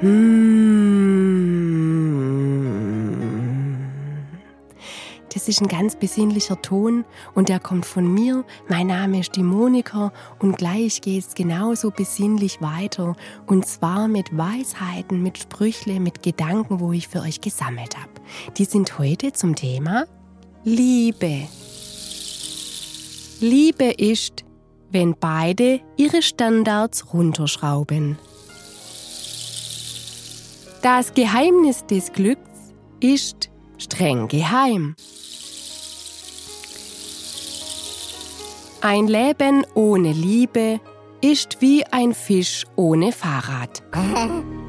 Das ist ein ganz besinnlicher Ton und der kommt von mir. Mein Name ist die Monika und gleich geht's genauso besinnlich weiter und zwar mit Weisheiten, mit Sprüchle, mit Gedanken, wo ich für euch gesammelt habe. Die sind heute zum Thema Liebe. Liebe ist, wenn beide ihre Standards runterschrauben. Das Geheimnis des Glücks ist streng geheim. Ein Leben ohne Liebe ist wie ein Fisch ohne Fahrrad.